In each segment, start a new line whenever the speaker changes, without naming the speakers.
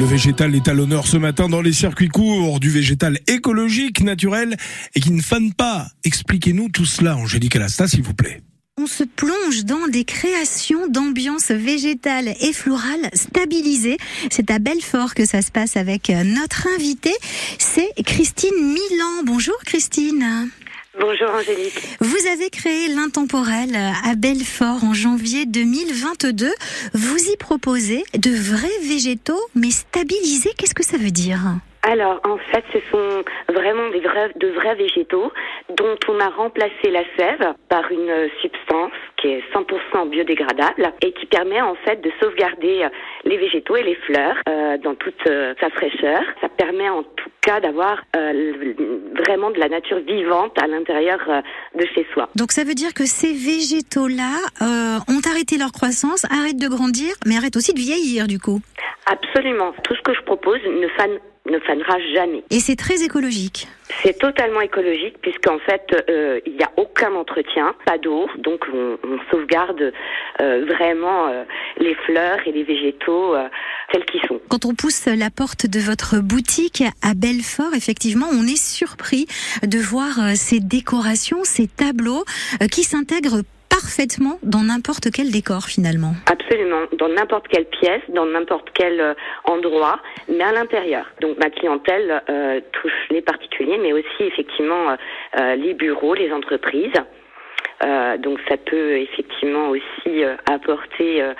Le végétal est à l'honneur ce matin dans les circuits courts du végétal écologique, naturel et qui ne fane pas. Expliquez-nous tout cela, Angélique Alasta, s'il vous plaît.
On se plonge dans des créations d'ambiance végétale et florale stabilisées. C'est à Belfort que ça se passe avec notre invitée. C'est Christine Milan. Bonjour Christine.
Bonjour Angélique.
Vous avez créé l'intemporel à Belfort en janvier 2022. Vous y proposez de vrais végétaux, mais stabilisés. Qu'est-ce que ça veut dire?
Alors, en fait, ce sont vraiment des vrais, de vrais végétaux dont on a remplacé la sève par une substance qui est 100% biodégradable et qui permet en fait de sauvegarder les végétaux et les fleurs euh, dans toute euh, sa fraîcheur. Ça permet en tout cas d'avoir euh, vraiment de la nature vivante à l'intérieur euh, de chez soi.
Donc ça veut dire que ces végétaux-là euh, ont arrêté leur croissance, arrêtent de grandir, mais arrêtent aussi de vieillir du coup?
Absolument. Tout ce que je propose ne fane ne fanera jamais.
Et c'est très écologique.
C'est totalement écologique puisqu'en fait euh, il n'y a aucun entretien, pas d'eau, donc on, on sauvegarde euh, vraiment euh, les fleurs et les végétaux tels qu'ils sont.
Quand on pousse la porte de votre boutique à Belfort, effectivement, on est surpris de voir ces décorations, ces tableaux qui s'intègrent parfaitement dans n'importe quel décor finalement.
Absolument, dans n'importe quelle pièce, dans n'importe quel euh, endroit, mais à l'intérieur. Donc ma clientèle euh, touche les particuliers, mais aussi effectivement euh, les bureaux, les entreprises. Euh, donc ça peut effectivement aussi euh, apporter, euh,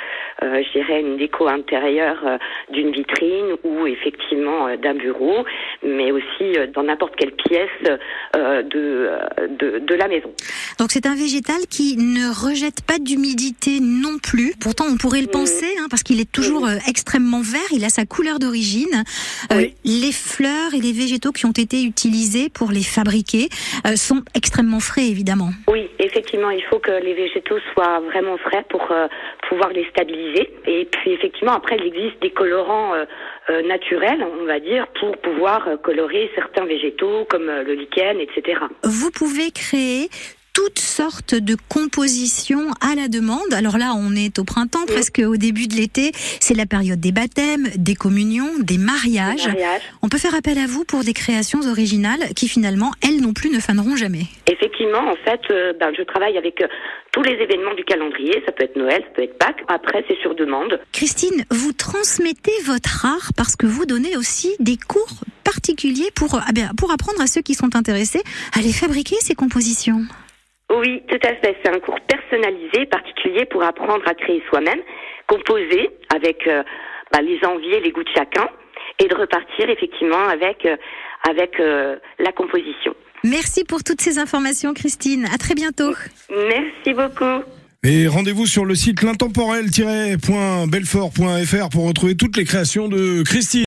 euh, je dirais, une déco intérieure euh, d'une vitrine ou effectivement euh, d'un bureau, mais aussi euh, dans n'importe quelle pièce euh, de, de, de la maison.
Donc c'est un végétal qui ne rejette pas d'humidité non plus. Pourtant on pourrait le
Mhm.
penser hein, parce qu'il est toujours euh, extrêmement vert, il a sa couleur d'origine. Euh,
Oui.
Les fleurs et les végétaux qui ont été utilisés pour les fabriquer euh, sont extrêmement frais évidemment.
Oui, effectivement, il faut que les végétaux soient vraiment frais pour pouvoir les stabiliser. Et puis effectivement, après, il existe des colorants naturels, on va dire, pour pouvoir colorer certains végétaux comme le lichen, etc.
Vous pouvez créer toutes sortes de compositions à la demande. Alors là, on est au printemps, presque au début de l'été. C'est la période des baptêmes, des communions, des mariages.
Mariage.
On peut faire appel à vous pour des créations originales qui finalement, elles non plus, ne faneront jamais.
Effectivement, en fait, euh, ben, je travaille avec euh, tous les événements du calendrier. Ça peut être Noël, ça peut être Pâques. Après, c'est sur demande.
Christine, vous transmettez votre art parce que vous donnez aussi des cours particuliers pour, ah bien, pour apprendre à ceux qui sont intéressés à les fabriquer, ces compositions.
Oui, tout à fait. C'est un cours personnalisé, particulier pour apprendre à créer soi-même, composer avec euh, bah, les envies et les goûts de chacun, et de repartir effectivement avec euh, avec euh, la composition.
Merci pour toutes ces informations, Christine. À très bientôt.
Merci beaucoup.
Et rendez-vous sur le site l'intemporel-belfort.fr pour retrouver toutes les créations de Christine.